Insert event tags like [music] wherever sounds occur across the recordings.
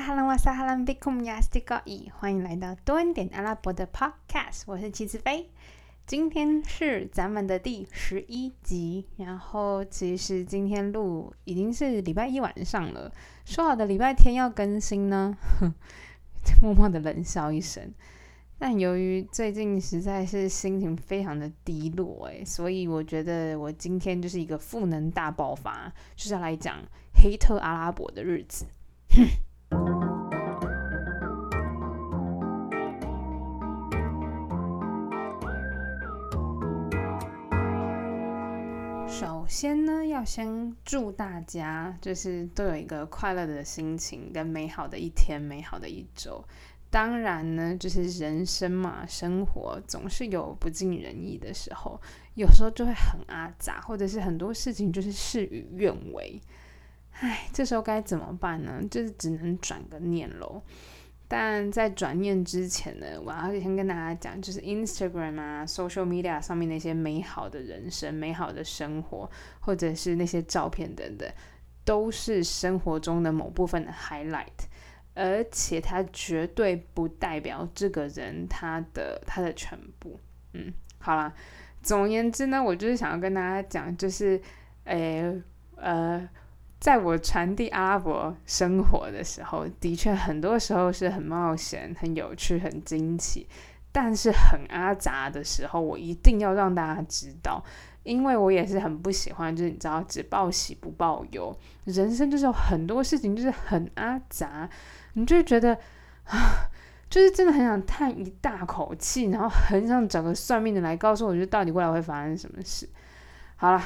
哈兰瓦萨哈兰比库姆亚斯蒂高伊，欢迎来到多恩点阿拉伯的 Podcast，我是齐子飞。今天是咱们的第十一集，然后其实今天录已经是礼拜一晚上了，说好的礼拜天要更新呢，哼 [laughs] 默默的冷笑一声。但由于最近实在是心情非常的低落，诶，所以我觉得我今天就是一个赋能大爆发，就是要来讲黑特阿拉伯的日子。哼先呢，要先祝大家就是都有一个快乐的心情跟美好的一天、美好的一周。当然呢，就是人生嘛，生活总是有不尽人意的时候，有时候就会很阿杂，或者是很多事情就是事与愿违。唉，这时候该怎么办呢？就是只能转个念喽。但在转念之前呢，我要先跟大家讲，就是 Instagram 啊、social media 上面那些美好的人生、美好的生活，或者是那些照片等等，都是生活中的某部分的 highlight，而且它绝对不代表这个人他的他的全部。嗯，好啦，总而言之呢，我就是想要跟大家讲，就是，诶，呃。在我传递阿拉伯生活的时候，的确很多时候是很冒险、很有趣、很惊奇，但是很阿杂的时候，我一定要让大家知道，因为我也是很不喜欢，就是你知道，只报喜不报忧。人生就是有很多事情就是很阿杂，你就觉得啊，就是真的很想叹一大口气，然后很想找个算命的来告诉我，就到底未来会发生什么事。好了。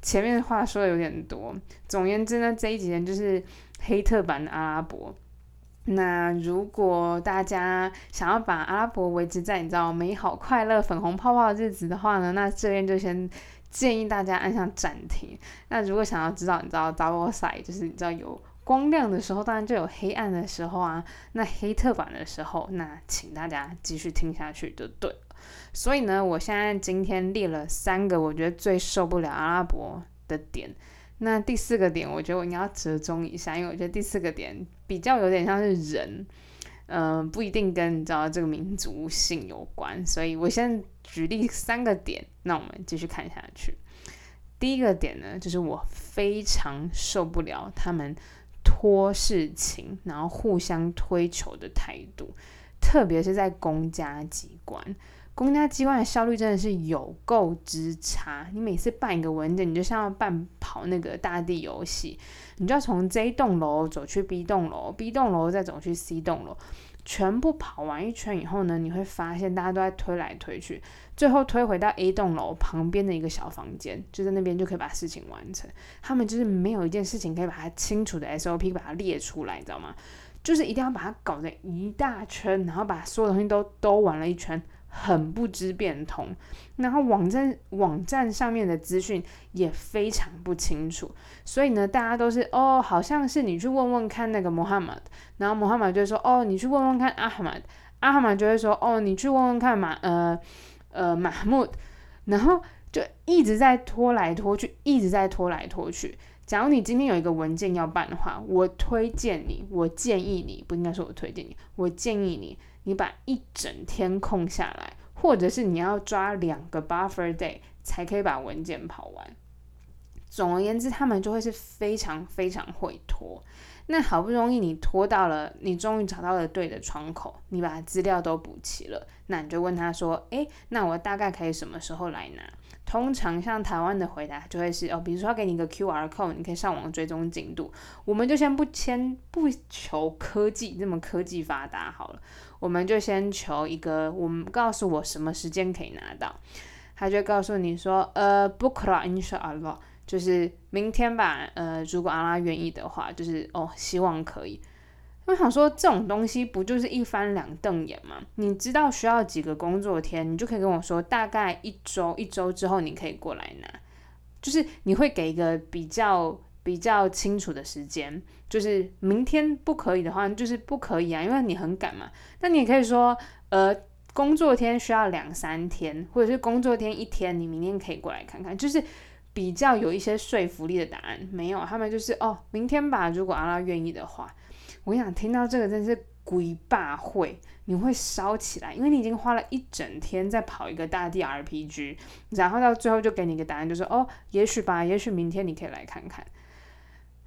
前面话说的有点多，总而言之呢，这一集呢就是黑特版的阿拉伯。那如果大家想要把阿拉伯维持在你知道美好、快乐、粉红泡泡的日子的话呢，那这边就先建议大家按下暂停。那如果想要知道你知道 double side，就是你知道有光亮的时候，当然就有黑暗的时候啊。那黑特版的时候，那请大家继续听下去就对。所以呢，我现在今天列了三个我觉得最受不了阿拉伯的点。那第四个点，我觉得我应该要折中一下，因为我觉得第四个点比较有点像是人，嗯，不一定跟你知道这个民族性有关。所以我先举例三个点，那我们继续看下去。第一个点呢，就是我非常受不了他们拖事情，然后互相推求的态度。特别是在公家机关，公家机关的效率真的是有够之差。你每次办一个文件，你就像要办跑那个大地游戏，你就要从这栋楼走去 B 栋楼，B 栋楼再走去 C 栋楼，全部跑完一圈以后呢，你会发现大家都在推来推去，最后推回到 A 栋楼旁边的一个小房间，就在那边就可以把事情完成。他们就是没有一件事情可以把它清楚的 SOP 把它列出来，你知道吗？就是一定要把它搞成一大圈，然后把所有东西都都玩了一圈，很不知变通。然后网站网站上面的资讯也非常不清楚，所以呢，大家都是哦，好像是你去问问看那个 Mohammad，，然后 Mohammad 就说哦，你去问问看阿哈曼，阿哈曼就会说哦，你去问问看马呃呃马木，然后就一直在拖来拖去，一直在拖来拖去。假如你今天有一个文件要办的话，我推荐你，我建议你，不应该说我推荐你，我建议你，你把一整天空下来，或者是你要抓两个 buffer day 才可以把文件跑完。总而言之，他们就会是非常非常会拖。那好不容易你拖到了，你终于找到了对的窗口，你把资料都补齐了，那你就问他说：“诶，那我大概可以什么时候来拿？”通常像台湾的回答就会是：“哦，比如说给你一个 Q R code，你可以上网追踪进度。”我们就先不签不求科技这么科技发达好了，我们就先求一个，我们告诉我什么时间可以拿到，他就告诉你说：“呃，Bookra inshallah。”就是明天吧，呃，如果阿拉愿意的话，就是哦，希望可以。我想说，这种东西不就是一翻两瞪眼吗？你知道需要几个工作天，你就可以跟我说，大概一周，一周之后你可以过来拿。就是你会给一个比较比较清楚的时间，就是明天不可以的话，就是不可以啊，因为你很赶嘛。那你也可以说，呃，工作天需要两三天，或者是工作天一天，你明天可以过来看看，就是。比较有一些说服力的答案没有，他们就是哦，明天吧，如果阿拉愿意的话，我跟你讲，听到这个真是鬼霸会，你会烧起来，因为你已经花了一整天在跑一个大地 RPG，然后到最后就给你一个答案，就说哦，也许吧，也许明天你可以来看看。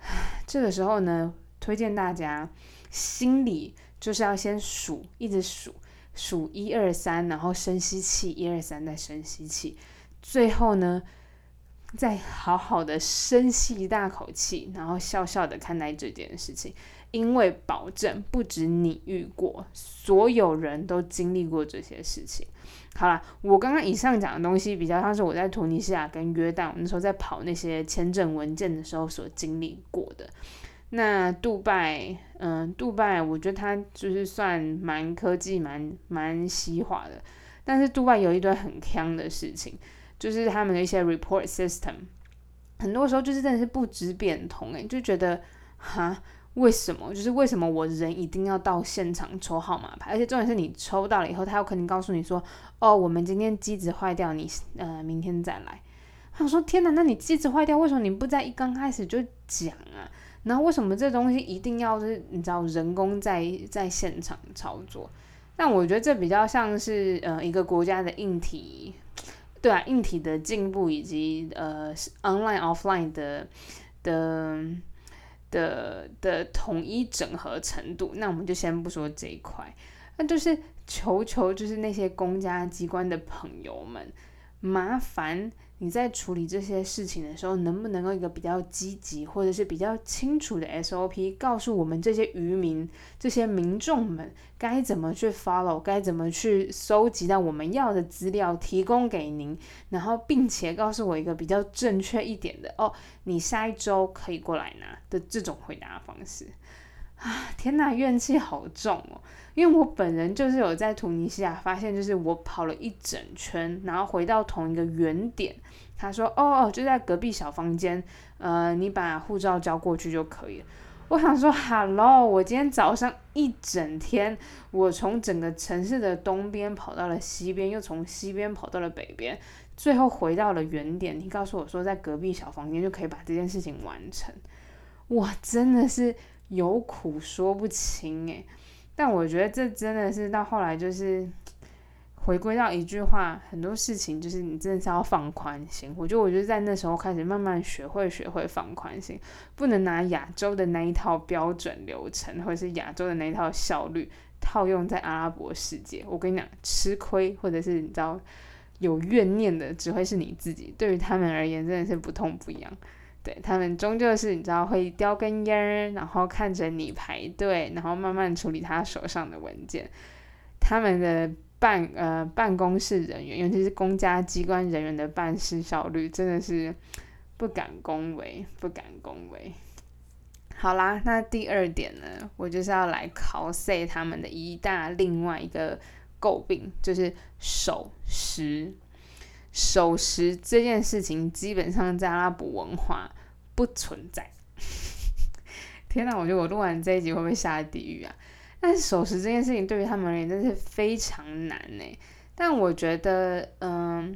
[sighs] 这个时候呢，推荐大家心里就是要先数，一直数，数一二三，然后深吸气，一二三，再深吸气，最后呢。再好好的深吸一大口气，然后笑笑的看待这件事情，因为保证不止你遇过，所有人都经历过这些事情。好了，我刚刚以上讲的东西，比较像是我在突尼西亚跟约旦我那时候在跑那些签证文件的时候所经历过的。那杜拜，嗯，杜拜，我觉得它就是算蛮科技、蛮蛮西化的，但是杜拜有一堆很坑的事情。就是他们的一些 report system，很多时候就是真的是不知变通诶，就觉得哈，为什么？就是为什么我人一定要到现场抽号码牌？而且重点是你抽到了以后，他有可能告诉你说，哦，我们今天机子坏掉，你呃明天再来。他说天哪，那你机子坏掉，为什么你不在一刚开始就讲啊？然后为什么这东西一定要是你知道人工在在现场操作？但我觉得这比较像是呃一个国家的硬体。对啊，硬体的进步以及呃，online offline 的的的的统一整合程度，那我们就先不说这一块，那就是求求就是那些公家机关的朋友们，麻烦。你在处理这些事情的时候，能不能够一个比较积极或者是比较清楚的 SOP，告诉我们这些渔民、这些民众们该怎么去 follow，该怎么去搜集到我们要的资料，提供给您，然后并且告诉我一个比较正确一点的哦，你下一周可以过来拿的这种回答方式。啊，天哪，怨气好重哦！因为我本人就是有在突尼西亚发现，就是我跑了一整圈，然后回到同一个原点。他说：“哦哦，就在隔壁小房间，呃，你把护照交过去就可以了。”我想说，Hello，我今天早上一整天，我从整个城市的东边跑到了西边，又从西边跑到了北边，最后回到了原点。你告诉我说，在隔壁小房间就可以把这件事情完成，哇，真的是。有苦说不清诶，但我觉得这真的是到后来就是回归到一句话，很多事情就是你真的是要放宽心。我觉得，我就在那时候开始慢慢学会学会放宽心，不能拿亚洲的那一套标准流程，或者是亚洲的那一套效率套用在阿拉伯世界。我跟你讲，吃亏或者是你知道有怨念的，只会是你自己。对于他们而言，真的是不痛不痒。对他们终究是你知道会叼根烟儿，然后看着你排队，然后慢慢处理他手上的文件。他们的办呃办公室人员，尤其是公家机关人员的办事效率，真的是不敢恭维，不敢恭维。好啦，那第二点呢，我就是要来考 C 他们的一大另外一个诟病，就是守时。守时这件事情，基本上在阿拉伯文化不存在。[laughs] 天哪，我觉得我录完这一集会不会下地狱啊？但守时这件事情对于他们而言真是非常难呢。但我觉得，嗯，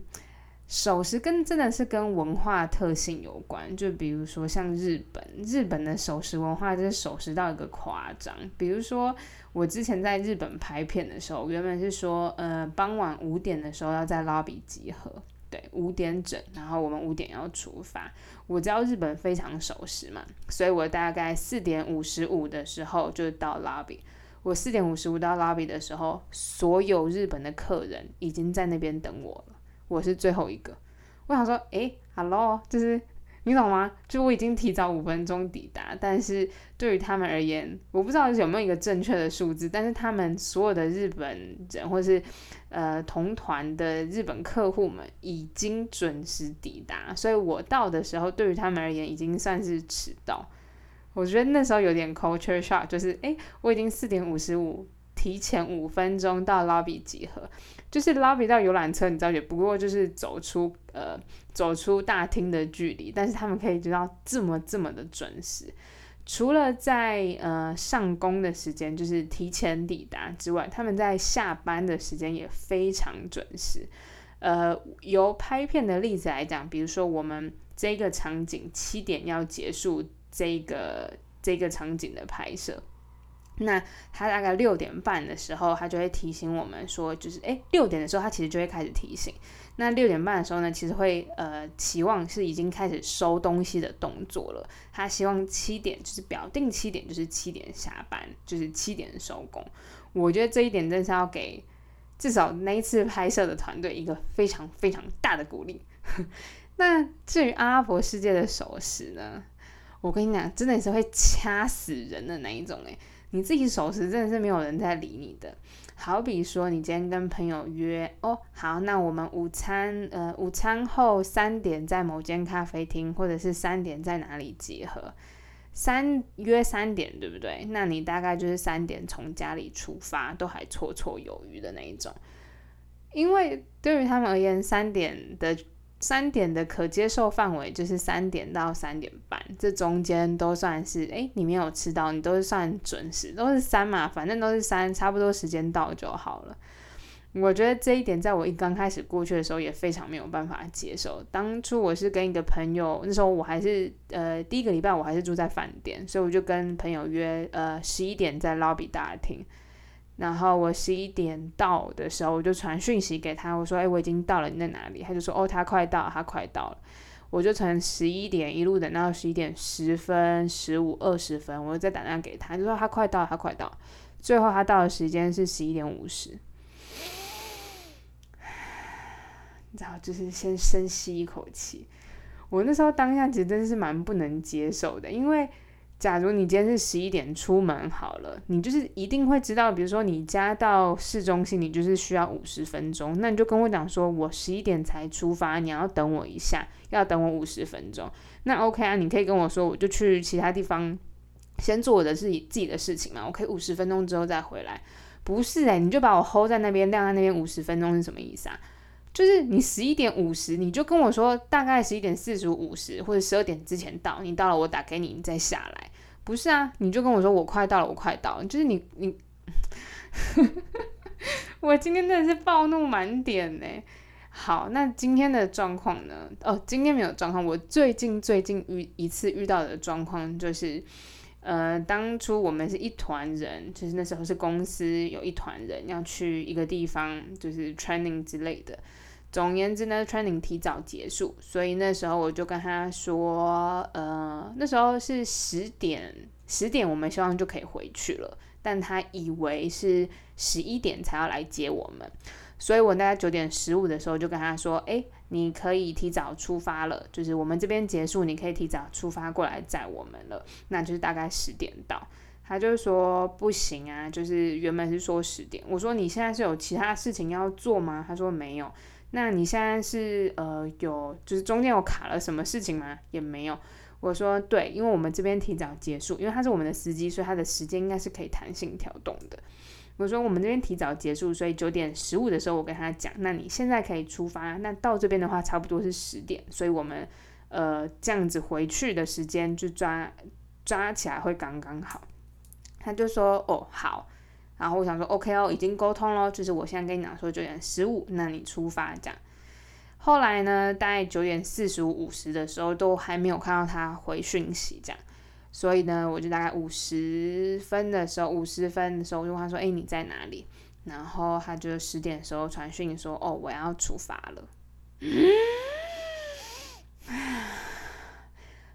守时跟真的是跟文化特性有关。就比如说像日本，日本的守时文化就是守时到一个夸张。比如说我之前在日本拍片的时候，原本是说，呃，傍晚五点的时候要在 lobby 集合。对，五点整，然后我们五点要出发。我知道日本非常守时嘛，所以我大概四点五十五的时候就到 lobby。我四点五十五到 lobby 的时候，所有日本的客人已经在那边等我了，我是最后一个。我想说，诶 h e l l o 就是。你懂吗？就我已经提早五分钟抵达，但是对于他们而言，我不知道有没有一个正确的数字，但是他们所有的日本人或是呃同团的日本客户们已经准时抵达，所以我到的时候，对于他们而言已经算是迟到。我觉得那时候有点 culture shock，就是诶，我已经四点五十五。提前五分钟到 lobby 集合，就是 lobby 到游览车，你知道也不过就是走出呃走出大厅的距离，但是他们可以知道这么这么的准时。除了在呃上工的时间就是提前抵达之外，他们在下班的时间也非常准时。呃，由拍片的例子来讲，比如说我们这个场景七点要结束这个这个场景的拍摄。那他大概六点半的时候，他就会提醒我们说，就是诶，六点的时候他其实就会开始提醒。那六点半的时候呢，其实会呃期望是已经开始收东西的动作了。他希望七点就是表定七点就是七点下班，就是七点收工。我觉得这一点真是要给至少那一次拍摄的团队一个非常非常大的鼓励。[laughs] 那至于阿拉伯世界的守时呢，我跟你讲，真的是会掐死人的那一种诶。你自己守时真的是没有人在理你的。好比说，你今天跟朋友约哦，好，那我们午餐呃午餐后三点在某间咖啡厅，或者是三点在哪里集合？三约三点对不对？那你大概就是三点从家里出发，都还绰绰有余的那一种。因为对于他们而言，三点的。三点的可接受范围就是三点到三点半，这中间都算是哎，你没有吃到，你都是算准时，都是三嘛，反正都是三，差不多时间到就好了。我觉得这一点在我一刚开始过去的时候也非常没有办法接受。当初我是跟一个朋友，那时候我还是呃第一个礼拜我还是住在饭店，所以我就跟朋友约呃十一点在 lobby 大厅。然后我十一点到的时候，我就传讯息给他，我说：“哎，我已经到了，你在哪里？”他就说：“哦，他快到，他快到了。”我就从十一点一路等到十一点十分、十五、二十分，我再打电话给他，就说他快到，他快到。最后他到的时间是十一点五十，[sighs] 你知道，就是先深吸一口气。我那时候当下其实真的是蛮不能接受的，因为。假如你今天是十一点出门好了，你就是一定会知道，比如说你家到市中心，你就是需要五十分钟，那你就跟我讲说，我十一点才出发，你要等我一下，要等我五十分钟。那 OK 啊，你可以跟我说，我就去其他地方先做我的自己自己的事情嘛，我可以五十分钟之后再回来。不是诶，你就把我 hold 在那边晾在那边五十分钟是什么意思啊？就是你十一点五十，你就跟我说大概十一点四十五、五十或者十二点之前到，你到了我打给你，你再下来。不是啊，你就跟我说我快到了，我快到了。就是你你，[laughs] 我今天真的是暴怒满点呢。好，那今天的状况呢？哦，今天没有状况。我最近最近遇一次遇到的状况就是，呃，当初我们是一团人，就是那时候是公司有一团人要去一个地方，就是 training 之类的。总而言之呢，training 提早结束，所以那时候我就跟他说，呃，那时候是十点，十点我们希望就可以回去了，但他以为是十一点才要来接我们，所以我大概九点十五的时候就跟他说，哎，你可以提早出发了，就是我们这边结束，你可以提早出发过来载我们了，那就是大概十点到。他就说不行啊，就是原本是说十点，我说你现在是有其他事情要做吗？他说没有。那你现在是呃有就是中间有卡了什么事情吗？也没有。我说对，因为我们这边提早结束，因为他是我们的司机，所以他的时间应该是可以弹性调动的。我说我们这边提早结束，所以九点十五的时候我跟他讲，那你现在可以出发。那到这边的话差不多是十点，所以我们呃这样子回去的时间就抓抓起来会刚刚好。他就说哦好。然后我想说，OK 哦，已经沟通了，就是我现在跟你讲说九点十五，那你出发这样。后来呢，大概九点四十五、五十的时候都还没有看到他回讯息这样，所以呢，我就大概五十分的时候，五十分的时候我就问他说：“哎，你在哪里？”然后他就十点的时候传讯说：“哦，我要出发了。[sighs] ”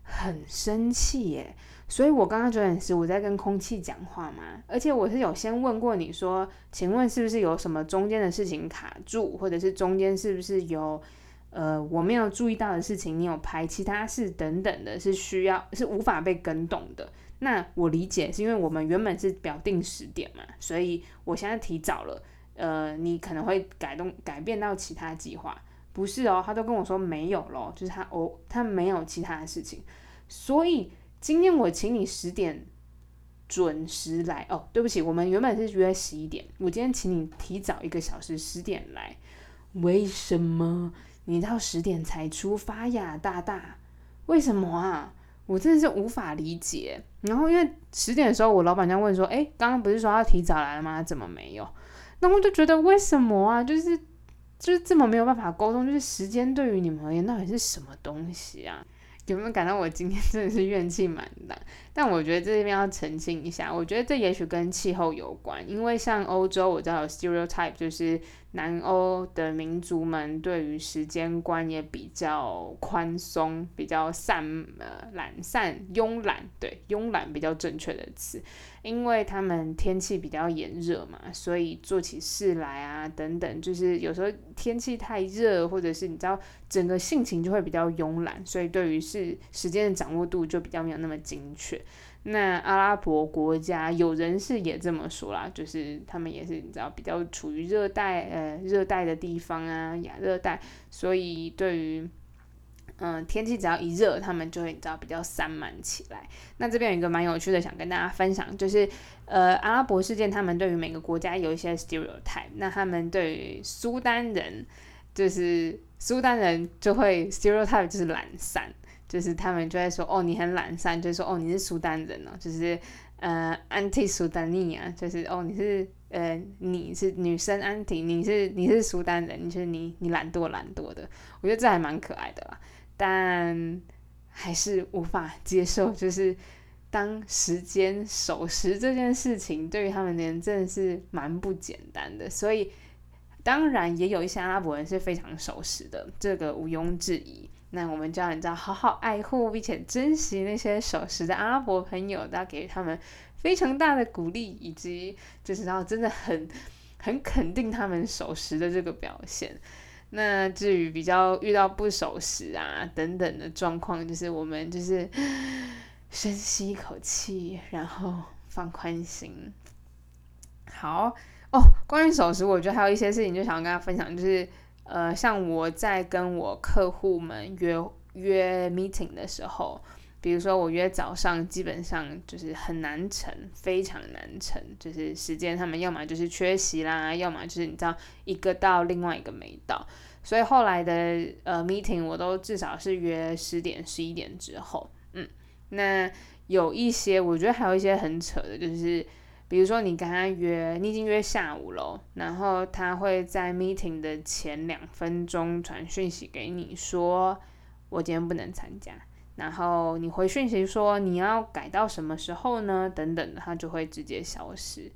很生气耶。所以，我刚刚九点十，五在跟空气讲话嘛，而且我是有先问过你说，请问是不是有什么中间的事情卡住，或者是中间是不是有呃我没有注意到的事情，你有排其他事等等的，是需要是无法被跟动的。那我理解是因为我们原本是表定十点嘛，所以我现在提早了，呃，你可能会改动改变到其他计划，不是哦，他都跟我说没有咯，就是他哦，他没有其他的事情，所以。今天我请你十点准时来哦，对不起，我们原本是约十一点，我今天请你提早一个小时十点来，为什么你到十点才出发呀，大大？为什么啊？我真的是无法理解。然后因为十点的时候，我老板娘问说：“哎，刚刚不是说要提早来了吗？怎么没有？”那我就觉得为什么啊？就是就是这么没有办法沟通，就是时间对于你们而言到底是什么东西啊？有没有感到我今天真的是怨气满满？但我觉得这边要澄清一下，我觉得这也许跟气候有关，因为像欧洲，我知道有 stereotype，就是南欧的民族们对于时间观也比较宽松，比较散呃懒散慵懒，对慵懒比较正确的词，因为他们天气比较炎热嘛，所以做起事来啊等等，就是有时候天气太热，或者是你知道整个性情就会比较慵懒，所以对于是时间的掌握度就比较没有那么精确。那阿拉伯国家有人士也这么说啦，就是他们也是你知道比较处于热带呃热带的地方啊，亚热带，所以对于嗯天气只要一热，他们就会你知道比较散漫起来。那这边有一个蛮有趣的，想跟大家分享，就是呃阿拉伯事件，他们对于每个国家有一些 stereotype，那他们对于苏丹人，就是苏丹人就会 stereotype 就是懒散。就是他们就会说哦，你很懒散，就说哦，你是苏丹人哦，就是呃，anti 苏丹尼啊，就是哦，你是呃，你是女生 anti，你是你是苏丹人，就是你你懒惰懒惰的，我觉得这还蛮可爱的啦，但还是无法接受，就是当时间守时这件事情对于他们人真的是蛮不简单的，所以当然也有一些阿拉伯人是非常守时的，这个毋庸置疑。那我们就要你知道，好好爱护并且珍惜那些守时的阿拉伯朋友，都要给予他们非常大的鼓励，以及就是然后真的很很肯定他们守时的这个表现。那至于比较遇到不守时啊等等的状况，就是我们就是 [sighs] 深吸一口气，然后放宽心。好哦，关于守时，我觉得还有一些事情就想要跟大家分享，就是。呃，像我在跟我客户们约约 meeting 的时候，比如说我约早上，基本上就是很难成，非常难成，就是时间他们要么就是缺席啦，要么就是你知道一个到另外一个没到，所以后来的呃 meeting 我都至少是约十点十一点之后，嗯，那有一些我觉得还有一些很扯的，就是。比如说，你跟他约，你已经约下午了，然后他会在 meeting 的前两分钟传讯息给你，说我今天不能参加，然后你回讯息说你要改到什么时候呢？等等，他就会直接消失。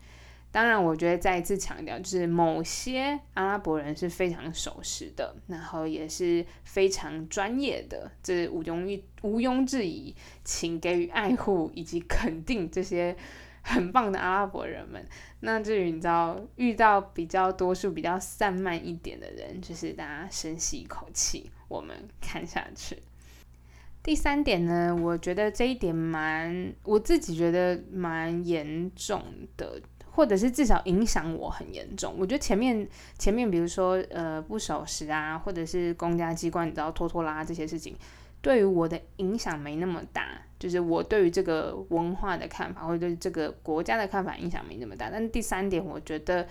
当然，我觉得再一次强调，就是某些阿拉伯人是非常守时的，然后也是非常专业的，这毋庸毋庸置疑，请给予爱护以及肯定这些。很棒的阿拉伯人们，那至于你知道遇到比较多数比较散漫一点的人，就是大家深吸一口气，我们看下去。第三点呢，我觉得这一点蛮，我自己觉得蛮严重的，或者是至少影响我很严重。我觉得前面前面比如说呃不守时啊，或者是公家机关你知道拖拖拉拉这些事情。对于我的影响没那么大，就是我对于这个文化的看法，或者对这个国家的看法影响没那么大。但第三点，我觉得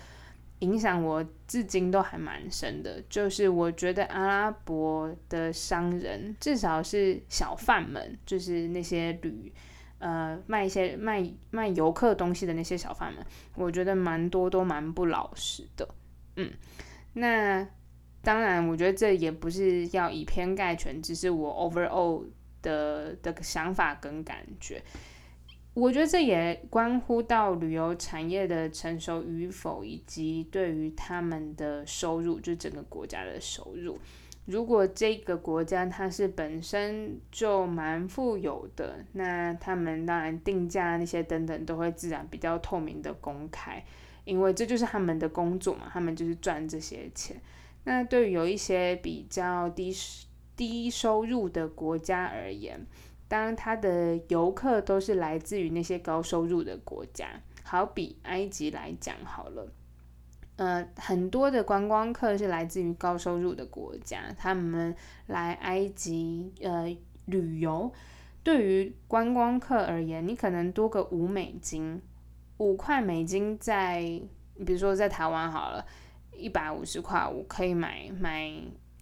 影响我至今都还蛮深的，就是我觉得阿拉伯的商人，至少是小贩们，就是那些旅呃卖一些卖卖游客东西的那些小贩们，我觉得蛮多都蛮不老实的。嗯，那。当然，我觉得这也不是要以偏概全，只是我 overall 的的想法跟感觉。我觉得这也关乎到旅游产业的成熟与否，以及对于他们的收入，就整个国家的收入。如果这个国家它是本身就蛮富有的，那他们当然定价那些等等都会自然比较透明的公开，因为这就是他们的工作嘛，他们就是赚这些钱。那对于有一些比较低低收入的国家而言，当它的游客都是来自于那些高收入的国家，好比埃及来讲好了，呃，很多的观光客是来自于高收入的国家，他们来埃及呃旅游，对于观光客而言，你可能多个五美金，五块美金在，比如说在台湾好了。一百五十块，我可以买买，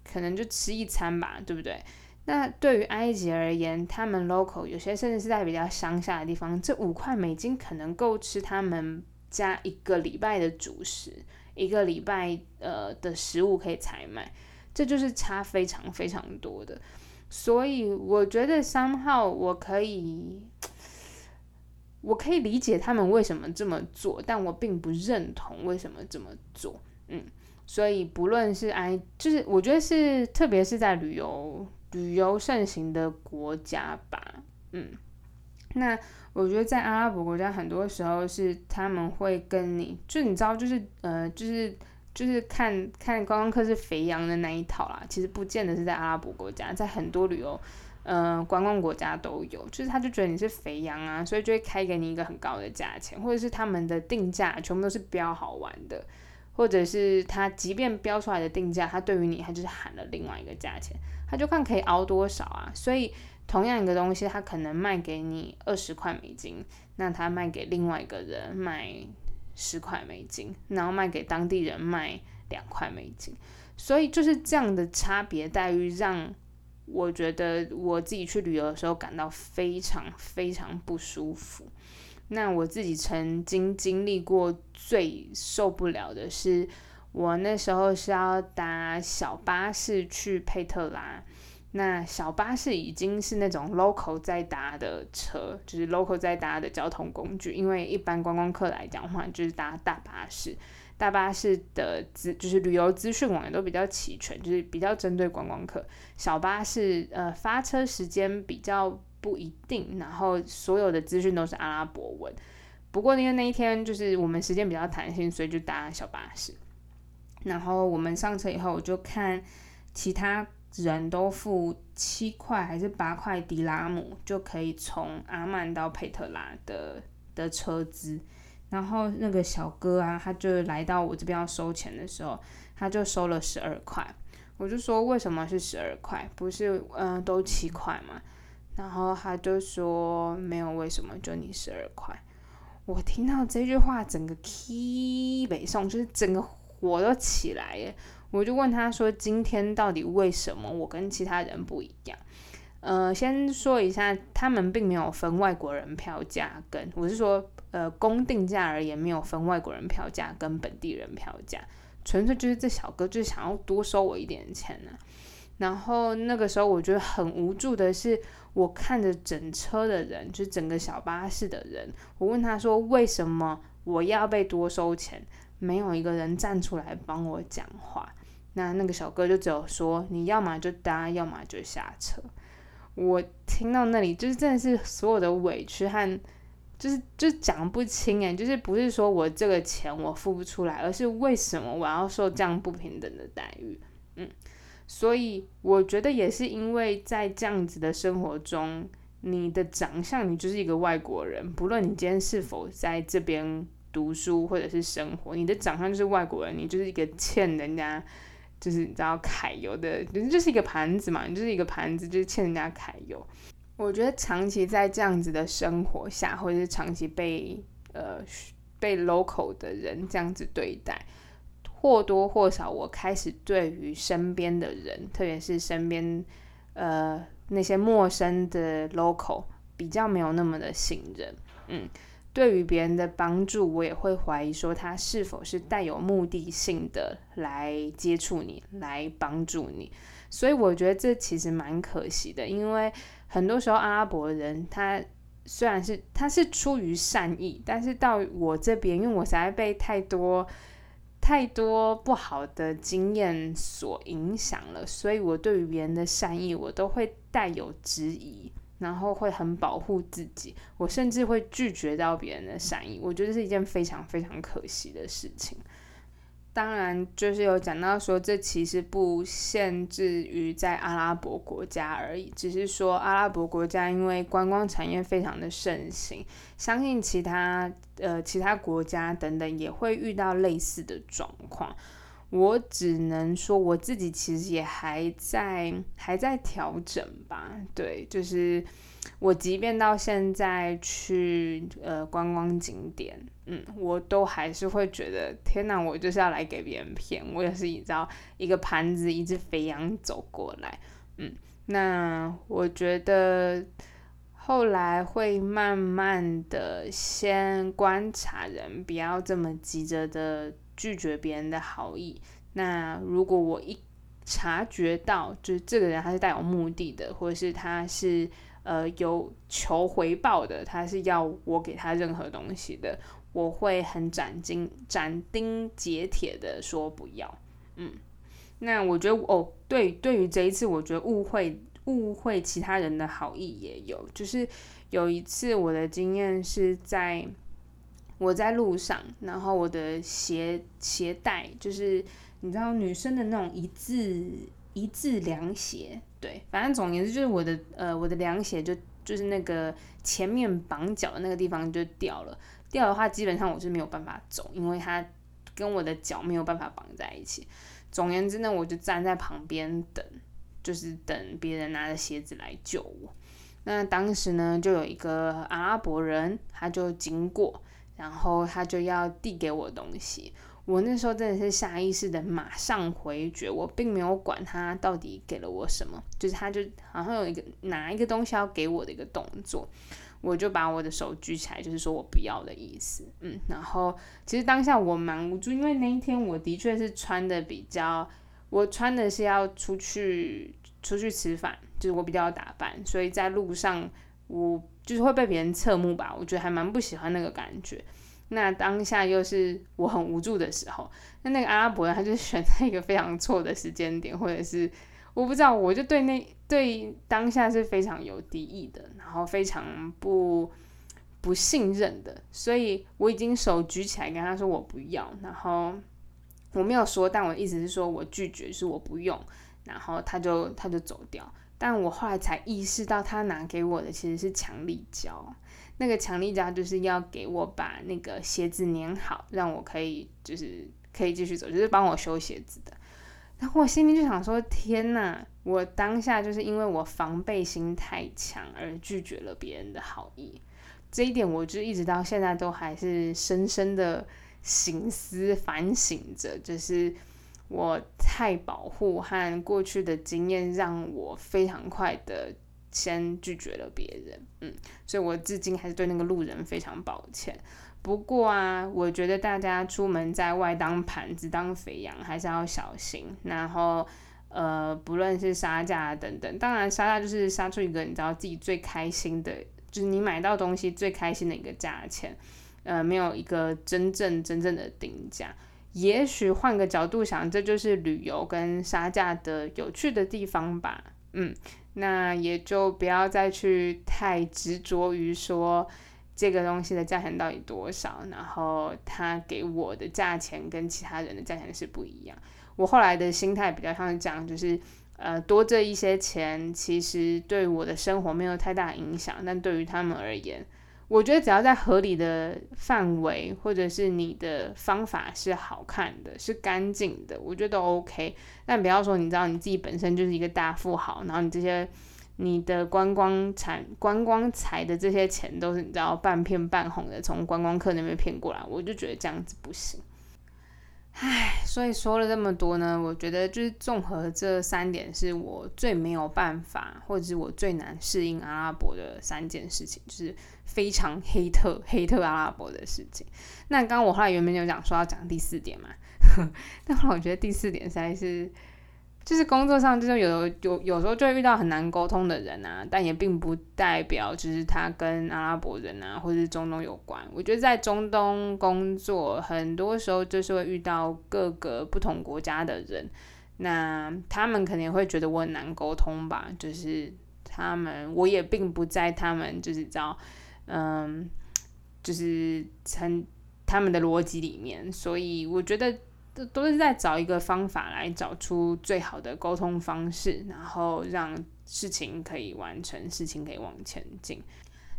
可能就吃一餐吧，对不对？那对于埃及而言，他们 local 有些甚至是在比较乡下的地方，这五块美金可能够吃他们家一个礼拜的主食，一个礼拜呃的食物可以采买，这就是差非常非常多的。所以我觉得三号我可以。我可以理解他们为什么这么做，但我并不认同为什么这么做。嗯，所以不论是埃，就是我觉得是，特别是在旅游旅游盛行的国家吧。嗯，那我觉得在阿拉伯国家，很多时候是他们会跟你，就你知道，就是呃，就是就是看看观光客是肥羊的那一套啦。其实不见得是在阿拉伯国家，在很多旅游。呃，观光国家都有，就是他就觉得你是肥羊啊，所以就会开给你一个很高的价钱，或者是他们的定价全部都是标好玩的，或者是他即便标出来的定价，他对于你他就是喊了另外一个价钱，他就看可以熬多少啊。所以同样一个东西，他可能卖给你二十块美金，那他卖给另外一个人卖十块美金，然后卖给当地人卖两块美金，所以就是这样的差别待遇让。我觉得我自己去旅游的时候感到非常非常不舒服。那我自己曾经经历过最受不了的是，我那时候是要搭小巴士去佩特拉。那小巴士已经是那种 local 在搭的车，就是 local 在搭的交通工具。因为一般观光客来讲的话，就是搭大巴士。大巴士的资就是旅游资讯网也都比较齐全，就是比较针对观光客。小巴士呃发车时间比较不一定，然后所有的资讯都是阿拉伯文。不过因为那一天就是我们时间比较弹性，所以就搭小巴士。然后我们上车以后，我就看其他人都付七块还是八块迪拉姆就可以从阿曼到佩特拉的的车资。然后那个小哥啊，他就来到我这边要收钱的时候，他就收了十二块。我就说为什么是十二块，不是嗯都七块吗？然后他就说没有，为什么就你十二块？我听到这句话，整个 key 北宋就是整个火都起来耶！我就问他说，今天到底为什么我跟其他人不一样？呃，先说一下，他们并没有分外国人票价，跟我是说，呃，公定价而言没有分外国人票价跟本地人票价，纯粹就是这小哥就是想要多收我一点钱呢。然后那个时候我觉得很无助的是，我看着整车的人，就是整个小巴士的人，我问他说为什么我要被多收钱，没有一个人站出来帮我讲话。那那个小哥就只有说，你要么就搭，要么就下车。我听到那里，就是真的是所有的委屈和，就是就讲不清哎，就是不是说我这个钱我付不出来，而是为什么我要受这样不平等的待遇？嗯，所以我觉得也是因为在这样子的生活中，你的长相你就是一个外国人，不论你今天是否在这边读书或者是生活，你的长相就是外国人，你就是一个欠人家。就是你知道揩油的，就是就是一个盘子嘛，你就是一个盘子，就是欠人家揩油。我觉得长期在这样子的生活下，或者是长期被呃被 local 的人这样子对待，或多或少，我开始对于身边的人，特别是身边呃那些陌生的 local，比较没有那么的信任，嗯。对于别人的帮助，我也会怀疑说他是否是带有目的性的来接触你，来帮助你。所以我觉得这其实蛮可惜的，因为很多时候阿拉伯人他虽然是他是出于善意，但是到我这边，因为我实在被太多太多不好的经验所影响了，所以我对于别人的善意，我都会带有质疑。然后会很保护自己，我甚至会拒绝到别人的善意，我觉得是一件非常非常可惜的事情。当然，就是有讲到说，这其实不限制于在阿拉伯国家而已，只是说阿拉伯国家因为观光产业非常的盛行，相信其他呃其他国家等等也会遇到类似的状况。我只能说，我自己其实也还在还在调整吧。对，就是我即便到现在去呃观光景点，嗯，我都还是会觉得，天哪，我就是要来给别人骗，我也是你知道，一个盘子，一只肥羊走过来，嗯，那我觉得后来会慢慢的先观察人，不要这么急着的。拒绝别人的好意。那如果我一察觉到，就是这个人他是带有目的的，或者是他是呃有求回报的，他是要我给他任何东西的，我会很斩钉斩钉截铁的说不要。嗯，那我觉得哦，对，对于这一次，我觉得误会误会其他人的好意也有，就是有一次我的经验是在。我在路上，然后我的鞋鞋带就是你知道女生的那种一字一字凉鞋，对，反正总言之就是我的呃我的凉鞋就就是那个前面绑脚的那个地方就掉了，掉的话基本上我是没有办法走，因为它跟我的脚没有办法绑在一起。总言之呢，我就站在旁边等，就是等别人拿着鞋子来救我。那当时呢，就有一个阿拉伯人，他就经过。然后他就要递给我东西，我那时候真的是下意识的马上回绝，我并没有管他到底给了我什么，就是他就好像有一个拿一个东西要给我的一个动作，我就把我的手举起来，就是说我不要的意思，嗯，然后其实当下我蛮无助，因为那一天我的确是穿的比较，我穿的是要出去出去吃饭，就是我比较打扮，所以在路上我。就是会被别人侧目吧，我觉得还蛮不喜欢那个感觉。那当下又是我很无助的时候，那那个阿拉伯人他就选在一个非常错的时间点，或者是我不知道，我就对那对当下是非常有敌意的，然后非常不不信任的，所以我已经手举起来跟他说我不要，然后我没有说，但我意思是说我拒绝，是我不用，然后他就他就走掉。但我后来才意识到，他拿给我的其实是强力胶。那个强力胶就是要给我把那个鞋子粘好，让我可以就是可以继续走，就是帮我修鞋子的。然后我心里就想说：天哪！我当下就是因为我防备心太强而拒绝了别人的好意。这一点，我就一直到现在都还是深深的醒思反省着，就是。我太保护和过去的经验，让我非常快的先拒绝了别人，嗯，所以我至今还是对那个路人非常抱歉。不过啊，我觉得大家出门在外当盘子当肥羊还是要小心。然后，呃，不论是杀价等等，当然杀价就是杀出一个你知道自己最开心的，就是你买到东西最开心的一个价钱，呃，没有一个真正真正的定价。也许换个角度想，这就是旅游跟杀价的有趣的地方吧。嗯，那也就不要再去太执着于说这个东西的价钱到底多少，然后他给我的价钱跟其他人的价钱是不一样。我后来的心态比较像是这样，就是呃多这一些钱，其实对我的生活没有太大影响，但对于他们而言。我觉得只要在合理的范围，或者是你的方法是好看的、是干净的，我觉得都 OK。但不要说你知道你自己本身就是一个大富豪，然后你这些你的观光产、观光财的这些钱都是你知道半骗半哄的从观光客那边骗过来，我就觉得这样子不行。所以说了这么多呢，我觉得就是综合这三点，是我最没有办法，或者是我最难适应阿拉伯的三件事情，就是非常黑特黑特阿拉伯的事情。那刚刚我后来原本有讲说要讲第四点嘛，[laughs] 但后来我觉得第四点实在是。就是工作上，就是有有有时候就会遇到很难沟通的人啊，但也并不代表就是他跟阿拉伯人啊，或者是中东有关。我觉得在中东工作，很多时候就是会遇到各个不同国家的人，那他们肯定会觉得我很难沟通吧。就是他们，我也并不在他们就是叫嗯，就是成他们的逻辑里面，所以我觉得。都都是在找一个方法来找出最好的沟通方式，然后让事情可以完成，事情可以往前进。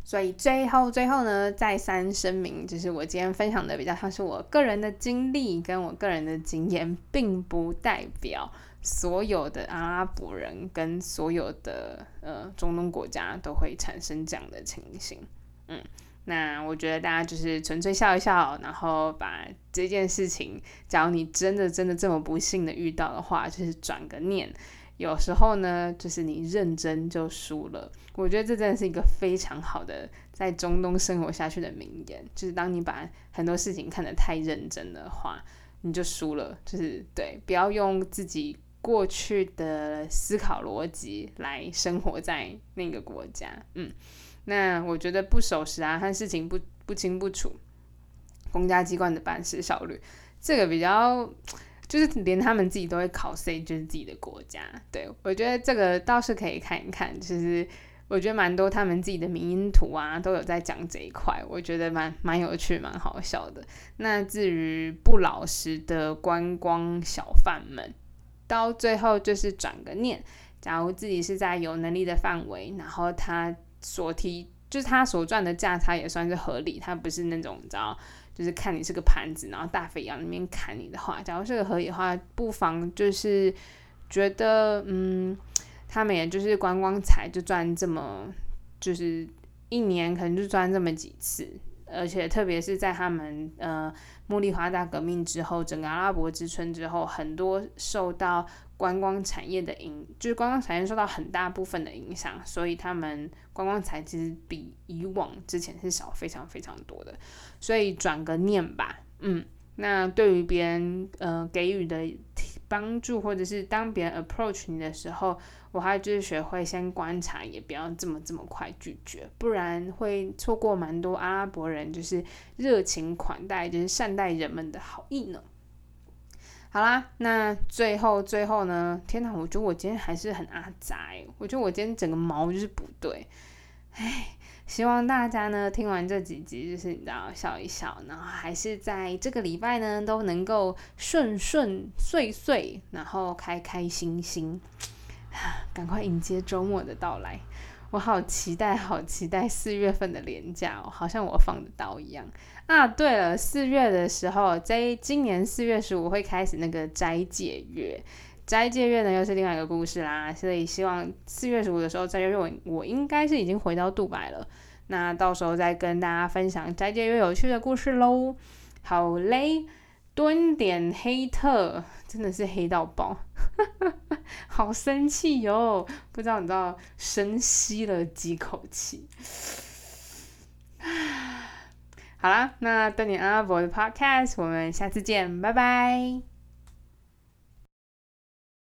所以最后最后呢，再三声明，就是我今天分享的比较像是我个人的经历跟我个人的经验，并不代表所有的阿拉伯人跟所有的呃中东国家都会产生这样的情形。嗯。那我觉得大家就是纯粹笑一笑，然后把这件事情，假如你真的真的这么不幸的遇到的话，就是转个念。有时候呢，就是你认真就输了。我觉得这真的是一个非常好的在中东生活下去的名言，就是当你把很多事情看得太认真的话，你就输了。就是对，不要用自己过去的思考逻辑来生活在那个国家。嗯，那我觉得不守时啊，和事情不不清不楚，公家机关的办事效率，这个比较就是连他们自己都会考 C，就是自己的国家。对我觉得这个倒是可以看一看，其实。我觉得蛮多他们自己的民音图啊，都有在讲这一块，我觉得蛮蛮有趣、蛮好笑的。那至于不老实的观光小贩们，到最后就是转个念，假如自己是在有能力的范围，然后他所提就是他所赚的价差也算是合理，他不是那种你知道，就是看你是个盘子，然后大肥羊那边砍你的话，假如是个合理的话，不妨就是觉得嗯。他们也就是观光财就赚这么，就是一年可能就赚这么几次，而且特别是在他们呃茉莉花大革命之后，整个阿拉伯之春之后，很多受到观光产业的影，就是观光产业受到很大部分的影响，所以他们观光财其实比以往之前是少非常非常多的，所以转个念吧，嗯，那对于别人呃给予的帮助，或者是当别人 approach 你的时候。我还就是学会先观察，也不要这么这么快拒绝，不然会错过蛮多阿拉伯人就是热情款待，就是善待人们的好意呢。好啦，那最后最后呢？天哪，我觉得我今天还是很阿宅我觉得我今天整个毛就是不对。唉，希望大家呢听完这几集，就是你知道笑一笑，然后还是在这个礼拜呢都能够顺顺遂遂，然后开开心心。赶快迎接周末的到来，我好期待，好期待四月份的连假哦，好像我放得到一样啊。对了，四月的时候，在今年四月十五会开始那个斋戒月，斋戒月呢又是另外一个故事啦。所以希望四月十五的时候斋戒月，我我应该是已经回到杜拜了，那到时候再跟大家分享斋戒月有趣的故事喽。好嘞。蹲点黑特真的是黑到爆，[laughs] 好生气哟！不知道你知道，深吸了几口气。[sighs] 好啦，那蹲点阿拉伯的 Podcast，我们下次见，拜拜。